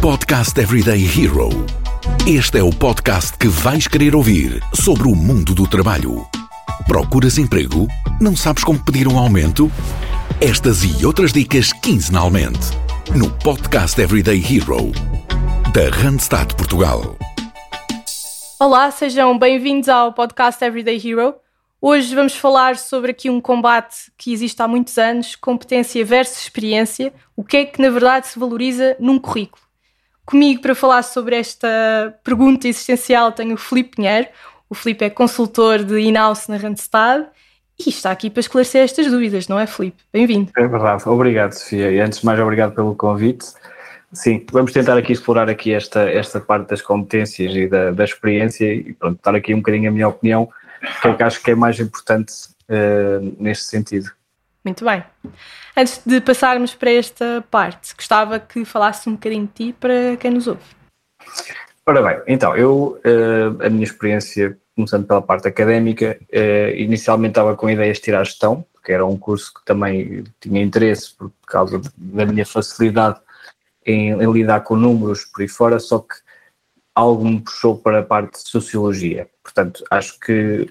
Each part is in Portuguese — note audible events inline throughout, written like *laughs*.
Podcast Everyday Hero. Este é o podcast que vais querer ouvir sobre o mundo do trabalho. Procuras emprego? Não sabes como pedir um aumento? Estas e outras dicas quinzenalmente no Podcast Everyday Hero da Randstad Portugal. Olá, sejam bem-vindos ao podcast Everyday Hero. Hoje vamos falar sobre aqui um combate que existe há muitos anos, competência versus experiência, o que é que na verdade se valoriza num currículo. Comigo para falar sobre esta pergunta existencial tenho o Filipe Pinheiro. O Filipe é consultor de in-house na Randstad e está aqui para esclarecer estas dúvidas, não é Filipe? Bem-vindo. É verdade, obrigado Sofia e antes de mais obrigado pelo convite. Sim, vamos tentar aqui explorar aqui esta, esta parte das competências e da, da experiência e pronto, dar aqui um bocadinho a minha opinião, que é que acho que é mais importante uh, neste sentido. Muito bem. Antes de passarmos para esta parte, gostava que falasse um bocadinho de ti para quem nos ouve. Ora bem, então, eu, uh, a minha experiência, começando pela parte académica, uh, inicialmente estava com ideias de tirar gestão, porque era um curso que também tinha interesse por causa da minha facilidade em, em, lidar com números por aí fora, só que algo me puxou para a parte de sociologia. Portanto, acho que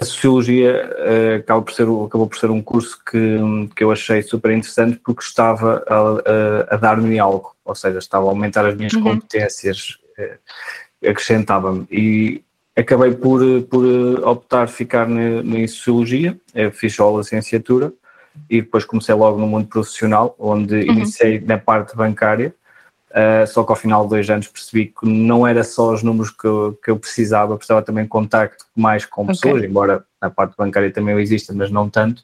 a sociologia uh, acabou, por ser, acabou por ser um curso que, que eu achei super interessante porque estava a, a, a dar-me algo, ou seja, estava a aumentar as minhas uhum. competências, uh, acrescentava-me. E acabei por, por optar ficar na, na sociologia, eu fiz só a licenciatura e depois comecei logo no mundo profissional, onde uhum. iniciei na parte bancária, uh, só que ao final de dois anos percebi que não era só os números que eu, que eu precisava, precisava também de contacto mais com pessoas, okay. embora na parte bancária também exista, mas não tanto.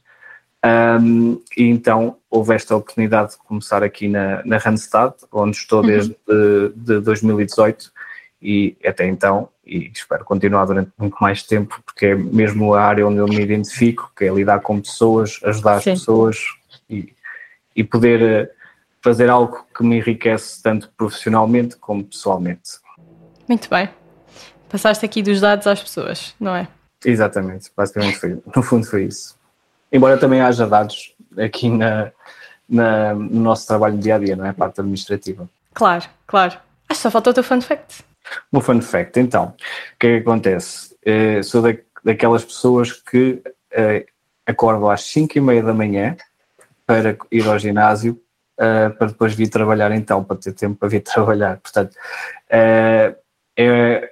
Um, e então houve esta oportunidade de começar aqui na, na Randstad, onde estou uhum. desde de, de 2018 e até então, e espero continuar durante muito mais tempo, porque é mesmo a área onde eu me identifico, que é lidar com pessoas, ajudar Sim. as pessoas e, e poder eh, fazer algo que me enriquece tanto profissionalmente como pessoalmente. Muito bem. Passaste aqui dos dados às pessoas, não é? Exatamente, basicamente foi, no fundo foi isso. Embora também haja dados aqui na, na, no nosso trabalho dia a dia, não é? A parte administrativa. Claro, claro. Acho que só falta o teu fun fact. Um fun fact, então, o que é que acontece? Uh, sou da, daquelas pessoas que uh, acordam às 5 e meia da manhã para ir ao ginásio uh, para depois vir trabalhar então, para ter tempo para vir *laughs* trabalhar. Portanto, é,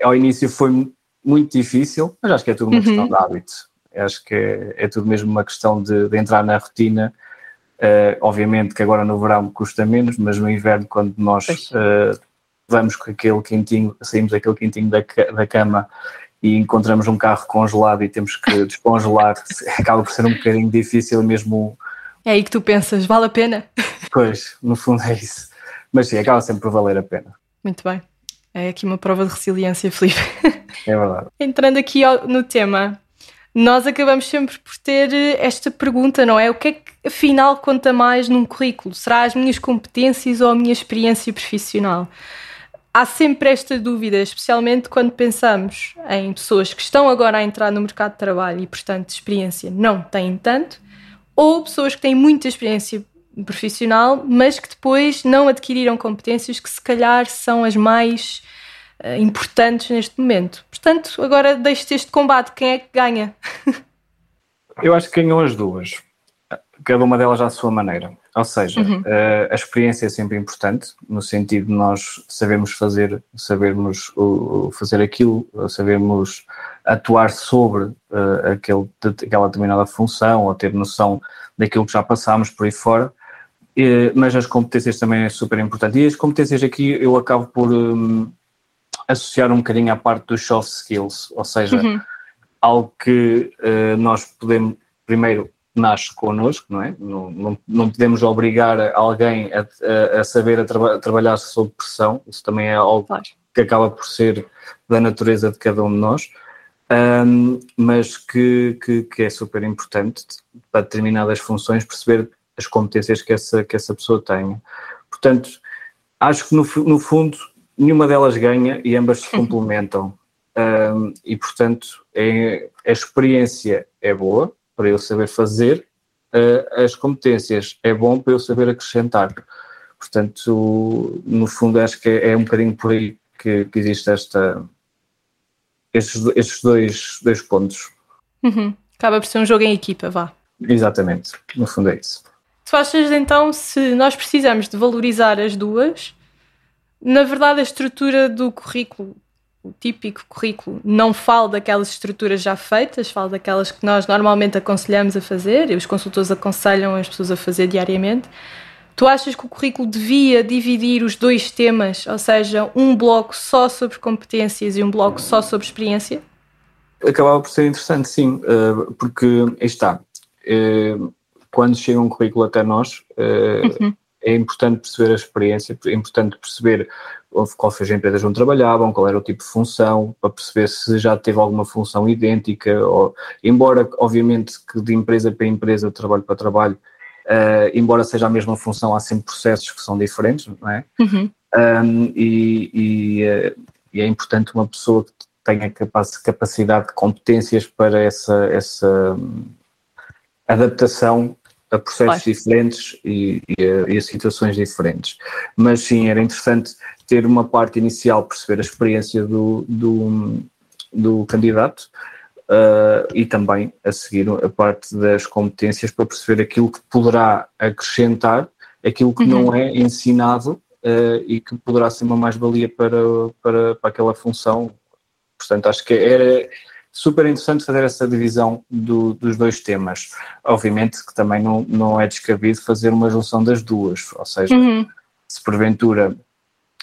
ao início foi muito difícil, mas acho que é tudo uma uhum. questão de hábito. Acho que é, é tudo mesmo uma questão de, de entrar na rotina. obviamente que agora no verão custa menos, mas no inverno, quando nós vamos com aquele quentinho, saímos daquele quentinho da, da cama e encontramos um carro congelado e temos que *laughs* descongelar, *laughs* acaba por ser um bocadinho difícil mesmo. É aí que tu pensas, vale a pena? Pois, no fundo é isso. Mas sim, acaba sempre por valer a pena. Muito bem. É aqui uma prova de resiliência, Felipe. *laughs* É verdade. Entrando aqui no tema, nós acabamos sempre por ter esta pergunta, não é? O que é que afinal conta mais num currículo? Será as minhas competências ou a minha experiência profissional? há sempre esta dúvida, especialmente quando pensamos em pessoas que estão agora a entrar no mercado de trabalho e, portanto, experiência não têm tanto, ou pessoas que têm muita experiência profissional, mas que depois não adquiriram competências que se calhar são as mais uh, importantes neste momento. Portanto, agora deixo-te este combate, quem é que ganha? *laughs* Eu acho que ganham as duas cada uma delas à sua maneira. Ou seja, uhum. Eh, a experiência é sempre importante, no sentido de nós sabermos fazer, sabermos fazer aquilo, sabermos atuar sobre uh, aquele, aquela determinada função, ou ter noção daquilo que já passámos por aí fora. Mas as competências também é super importante. E as competências aqui eu acabo por um, associar um bocadinho à parte dos soft skills, ou seja, uhum. algo que uh, nós podemos primeiro nasce connosco, não é? Não, não, não podemos obrigar alguém a, a, a saber a, traba, a, trabalhar sob pressão, isso também é algo claro. que acaba por ser da natureza de cada um de nós, um, mas que, que, que, é super importante para determinadas funções perceber as competências que essa, que essa pessoa tem. Portanto, acho que no, no fundo nenhuma delas ganha e ambas se *laughs* complementam. Um, e portanto é, a experiência é boa, para eu saber fazer, uh, as competências é bom para eu saber acrescentar. Portanto, no fundo, acho que é, é um bocadinho por aí que, que existe esta, estes, estes dois, dois pontos. Uhum. Acaba por ser um jogo em equipa, vá. Exatamente, no fundo é isso. Tu achas então se nós precisamos de valorizar as duas, na verdade a estrutura do currículo, o típico currículo, não fala daquelas estruturas já feitas, fala daquelas que nós normalmente aconselhamos a fazer e os consultores aconselham as pessoas a fazer diariamente. Tu achas que o currículo devia dividir os dois temas, ou seja, um bloco só sobre competências e um bloco só sobre experiência? Acabava por ser interessante, sim, eh, porque está. Eh, quando chega um currículo até nós, eh, uhum. é importante perceber a experiência, é importante perceber qual foi a empresa onde trabalhavam, qual era o tipo de função, para perceber se já teve alguma função idêntica, ou, embora, obviamente, que de empresa para empresa, de trabalho para trabalho, Uh, embora seja a mesma função, há sempre processos que são diferentes, não é? Uhum. Um, e, e, uh, e, é importante uma pessoa que tenha capacidade de competências para essa, essa um, adaptação a processos claro. diferentes e, e, a, e, a, situações diferentes. Mas sim, era interessante ter uma parte inicial, perceber a experiência do, do, do candidato, uh, e também a seguir a parte das competências para perceber aquilo que poderá acrescentar, aquilo que uhum. não é ensinado uh, e que poderá ser uma mais-valia para, para, para aquela função. Portanto, acho que era super interessante fazer essa divisão do, dos dois temas. Obviamente que também não, não é descabido fazer uma junção das duas, ou seja, uhum. se porventura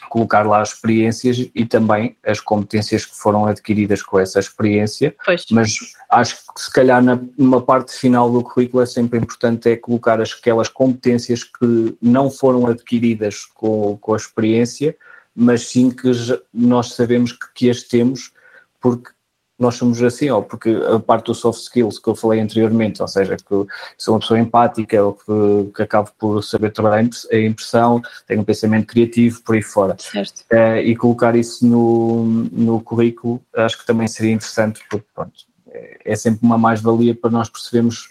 colocar lá as experiências e também as competências que foram adquiridas com essa experiência, pois. mas acho que se calhar na, numa parte final do currículo é sempre importante é colocar aquelas competências que não foram adquiridas com, com a experiência, mas sim que nós sabemos que, que as temos porque nós somos assim, ou porque a parte do soft skills que eu falei anteriormente, ou seja, que sou uma pessoa empática, ou que, que acabo por saber trabalhar a impressão, tenho um pensamento criativo, por aí fora. Certo. Uh, e colocar isso no, no currículo, acho que também seria interessante, porque pronto, é, é sempre uma mais-valia para nós percebermos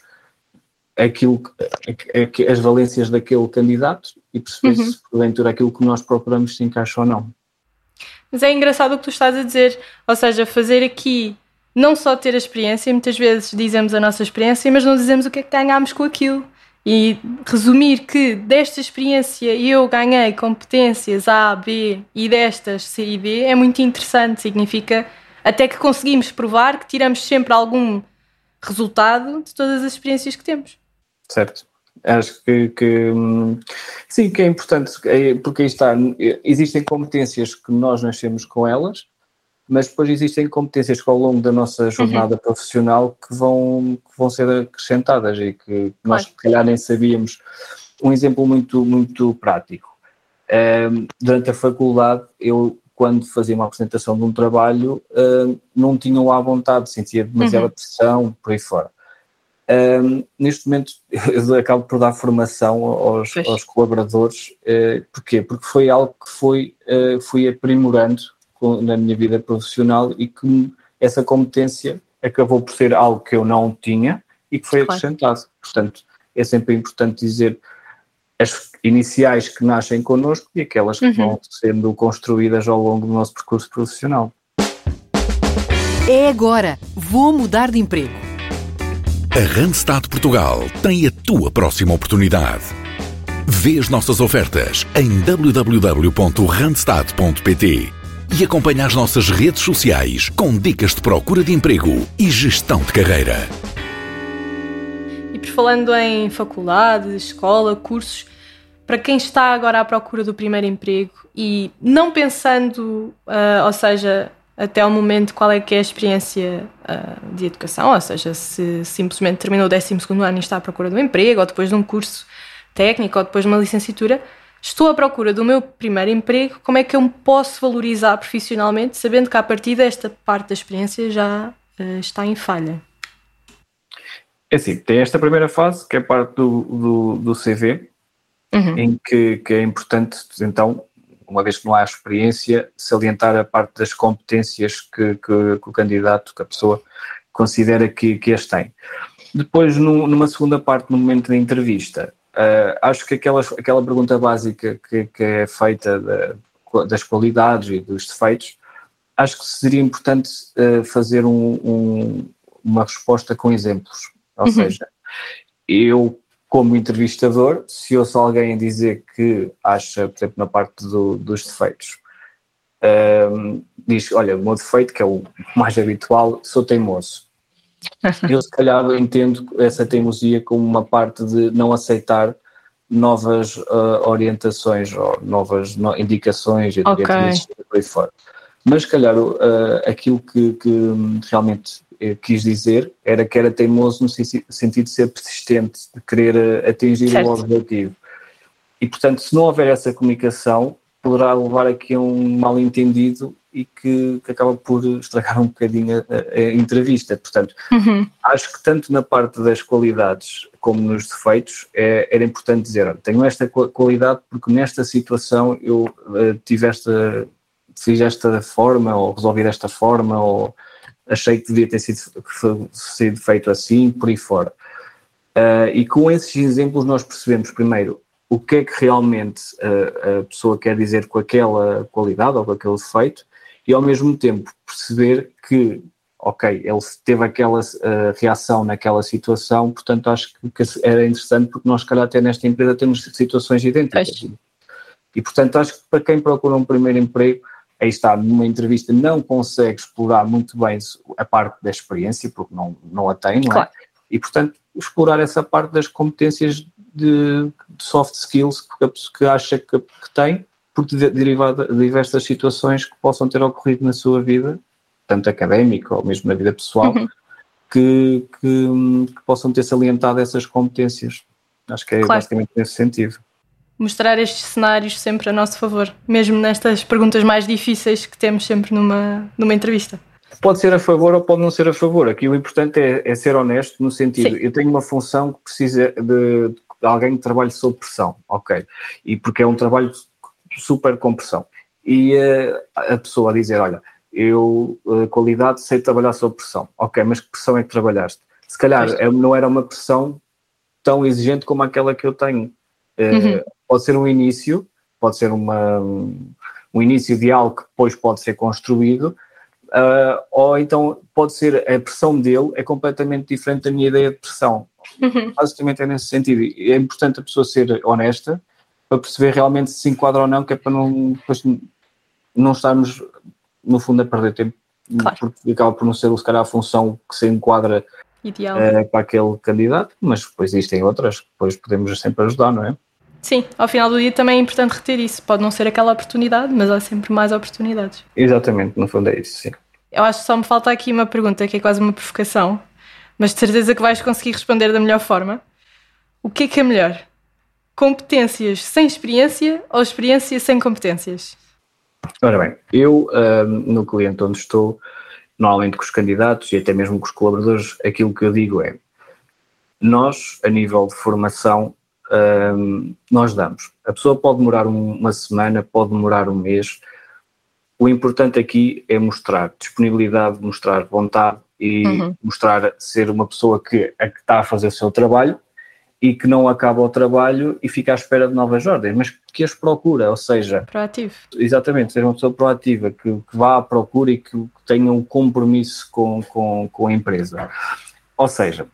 aquilo, as valências daquele candidato e perceber uhum. se porventura aquilo que nós procuramos se encaixa ou não. Mas é engraçado o que tu estás a dizer, ou seja, fazer aqui não só ter a experiência, muitas vezes dizemos a nossa experiência, mas não dizemos o que é que ganhámos com aquilo. E resumir que desta experiência eu ganhei competências A, B e destas C e D é muito interessante. Significa até que conseguimos provar que tiramos sempre algum resultado de todas as experiências que temos. Certo. Acho que, que, sim, que é importante, é, porque aí está, existem competências que nós nascemos com elas, mas depois existem competências que ao longo da nossa uhum. jornada uhum. profissional que vão, que vão ser acrescentadas e que nós se calhar nem sabíamos. Um exemplo muito, muito prático. Um, durante a faculdade, eu quando fazia uma apresentação de um trabalho, uh, não tinha lá vontade, sentia demasiada uhum. pressão, por aí fora. Um, neste momento *laughs* eu acabo por dar formação aos, aos colaboradores, uh, porquê? Porque foi algo que foi, uh, fui aprimorando com, na minha vida profissional e que essa competência acabou por ser algo que eu não tinha e que foi claro. acrescentado. Portanto, é sempre importante dizer as iniciais que nascem connosco e aquelas que uhum. vão sendo construídas ao longo do nosso percurso profissional. É agora, vou mudar de emprego a Randstad Portugal tem a tua próxima oportunidade. Vê as nossas ofertas em www.randstad.pt e acompanha as nossas redes sociais com dicas de procura de emprego e gestão de carreira. E por falando em faculdade, escola, cursos, para quem está agora à procura do primeiro emprego e não pensando, uh, ou seja, até o momento qual é que é a experiência uh, de educação, ou seja, se simplesmente terminou o 12 ano e está à procura de um emprego, ou depois de um curso técnico, ou depois de uma licenciatura, estou à procura do meu primeiro emprego, como é que eu me posso valorizar profissionalmente, sabendo que a partir desta parte da experiência já uh, está em falha? É assim, tem esta primeira fase, que é parte do, do, do CV, uhum. em que, que é importante, então, uma vez que não há experiência, salientar a parte das competências que, que, que o candidato, que a pessoa considera que, que as tem. Depois, no, numa segunda parte, no momento da entrevista, uh, acho que aquela, aquela pergunta básica que, que é feita das qualidades e dos defeitos, acho que seria importante uh, fazer um, um, uma resposta com exemplos. Ou uhum. seja, eu, como entrevistador, se ouço alguém dizer que acha, por exemplo, na parte do, dos defeitos, um, diz: Olha, o meu defeito, que é o mais habitual, sou teimoso. *laughs* Eu, se calhar, entendo essa teimosia como uma parte de não aceitar novas uh, orientações ou novas no, indicações e okay. por aí fora. Mas, se calhar, uh, aquilo que, que realmente quis dizer era que era teimoso no sentido de ser persistente, de querer uh, atingir certo. o objetivo. E, portanto, se não houver essa comunicação, poderá levar aqui a um mal entendido e que, que, acaba por estragar um bocadinho a, a entrevista. Portanto, uhum. acho que tanto na parte das qualidades como nos defeitos é, era importante dizer: tenho esta qualidade porque nesta situação eu uh, tive esta, fiz esta forma, ou resolvi desta forma, ou achei que devia ter sido, sido feito assim, por aí fora. Uh, e com esses exemplos nós percebemos primeiro o que é que realmente a, a, pessoa quer dizer com aquela qualidade ou com aquele defeito e ao mesmo tempo perceber que, ok, ele teve aquela uh, reação naquela situação, portanto acho que, era interessante porque nós, se calhar, até nesta empresa temos situações idênticas. Acho. E, portanto, acho que para quem procura um primeiro emprego, aí está, numa entrevista não consegue explorar muito bem a parte da experiência, porque não, não a tem, não é? Claro. E, portanto, explorar essa parte das competências de, de soft skills que, que acha que, que tem, porque derivado de diversas situações que possam ter ocorrido na sua vida, tanto académica ou mesmo na vida pessoal, uhum. que, que, que, possam ter salientado essas competências. Acho que é claro. basicamente nesse sentido. Mostrar estes cenários sempre a nosso favor, mesmo nestas perguntas mais difíceis que temos sempre numa, numa entrevista. Pode ser a favor ou pode não ser a favor. Aqui o importante é, é ser honesto no sentido, Sim. eu tenho uma função que precisa de, de alguém que trabalhe sob pressão, ok? E porque é um trabalho super com pressão. E uh, a pessoa a dizer, olha, eu, uh, qualidade, sei trabalhar sob pressão. Ok, mas que pressão é que trabalhaste? Se calhar é, não era uma pressão tão exigente como aquela que eu tenho. Uh, uhum. Pode ser um início, pode ser uma, um início de algo que depois pode ser construído, Uh, ou então pode ser a pressão dele é completamente diferente da minha ideia de pressão. Uhum. Basicamente é nesse sentido. É importante a pessoa ser honesta para perceber realmente se se enquadra ou não, que é para não, depois, não estarmos, no fundo, a perder tempo, claro. porque acaba por não ser, se calhar, a função que se enquadra uh, para aquele candidato, mas depois existem outras que depois podemos sempre ajudar, não é? Sim, ao final do dia também é importante reter isso. Pode não ser aquela oportunidade, mas há sempre mais oportunidades. Exatamente, no fundo é isso, sim. Eu acho que só me falta aqui uma pergunta que é quase uma provocação, mas de certeza que vais conseguir responder da melhor forma. O que é que é melhor? Competências sem experiência ou experiência sem competências? Ora bem, eu no cliente onde estou, normalmente com os candidatos e até mesmo com os colaboradores, aquilo que eu digo é: nós, a nível de formação, um, nós damos. A pessoa pode demorar uma semana, pode demorar um mês. O importante aqui é mostrar disponibilidade, mostrar vontade e uhum. mostrar ser uma pessoa que, a que está a fazer o seu trabalho e que não acaba o trabalho e fica à espera de novas ordens, mas que as procura, ou seja... Proativo. Exatamente, ser uma pessoa proativa, que, que vá à procura e que tenha um compromisso com, com, com a empresa. Ou seja,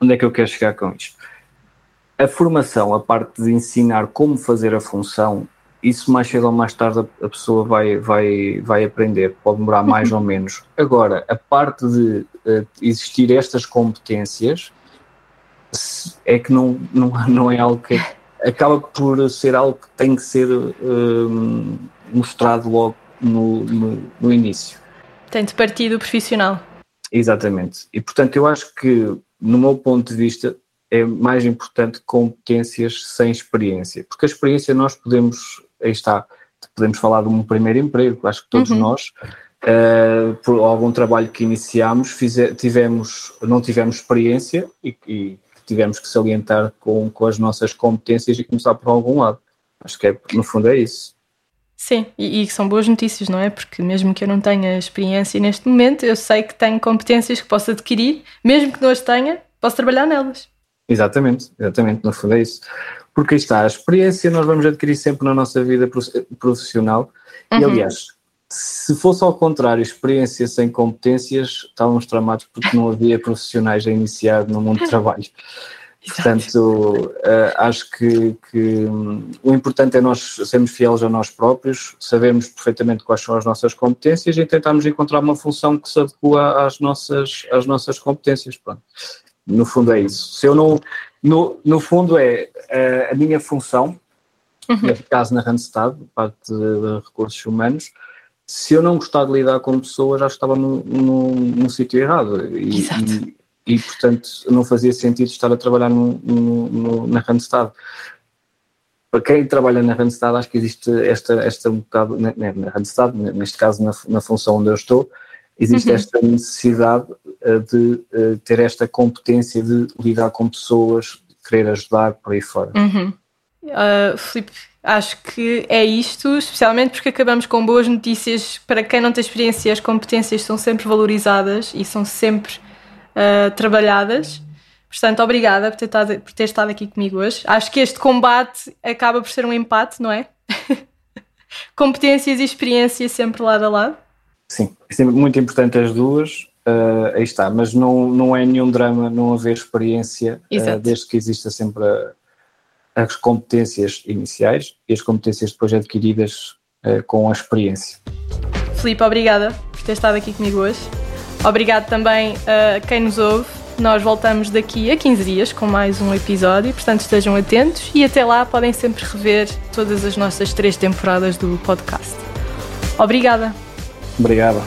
onde é que eu quero chegar com isto? A formação, a parte de ensinar como fazer a função, isso mais cedo ou mais tarde a pessoa vai, vai, vai aprender, pode demorar mais ou *laughs* menos. Agora, a parte de uh, existir estas competências é que não, não, não é algo que acaba por ser algo que tem que ser uh, mostrado logo no, no, no início. Tem de partir do profissional. Exatamente. E portanto eu acho que, no meu ponto de vista, é mais importante competências sem experiência, porque a experiência nós podemos, aí está, podemos falar de um primeiro emprego, acho que todos uhum. nós, uh, por algum trabalho que iniciámos, tivemos, não tivemos experiência e, e, tivemos que salientar com, com as nossas competências e começar por algum lado. Acho que é, no fundo é isso. Sim, e, e, são boas notícias, não é? Porque mesmo que eu não tenha experiência neste momento, eu sei que tenho competências que posso adquirir, mesmo que não as tenha, posso trabalhar nelas. Exatamente, exatamente, no fundo é isso. Porque aí está, a experiência nós vamos adquirir sempre na nossa vida profissional uhum. e aliás, se fosse ao contrário, experiência sem competências, estávamos tramados porque não havia profissionais a iniciar no mundo do trabalho. Portanto, uh, acho que, que um, o importante é nós sermos fiéis a nós próprios, sabermos perfeitamente quais são as nossas competências e tentarmos encontrar uma função que se adequa às nossas, às nossas competências. Pronto. No fundo é isso. Se eu não, no, no fundo é uh, a minha função, uhum. neste caso na Randstad, parte de recursos humanos, se eu não gostar de lidar com pessoas, já estava no, no, no sítio errado. E, Exato. E, e, portanto, não fazia sentido estar a trabalhar no, no, na Randstad. Para quem trabalha na Randstad, acho que existe esta, esta um bocado, na, na Randstad, neste caso na, na função onde eu estou, existe uhum. esta necessidade de uh, ter esta competência de lidar com pessoas, de querer ajudar por aí fora. Uhum. Uh, Filipe, acho que é isto, especialmente porque acabamos com boas notícias. Para quem não tem experiência, as competências são sempre valorizadas e são sempre uh, trabalhadas. Portanto, obrigada por ter, estado, por ter estado aqui comigo hoje. Acho que este combate acaba por ser um empate, não é? *laughs* Competências e experiência sempre lado a lado. Sim, é sempre muito importante as duas. Uh, aí está, mas não, não é nenhum drama não haver experiência, uh, desde que exista sempre a, as competências iniciais e as competências depois adquiridas uh, com a experiência. Filipe, obrigada por ter estado aqui comigo hoje. Obrigado também a quem nos ouve. Nós voltamos daqui a 15 dias com mais um episódio, portanto estejam atentos e até lá podem sempre rever todas as nossas três temporadas do podcast. Obrigada. Obrigada.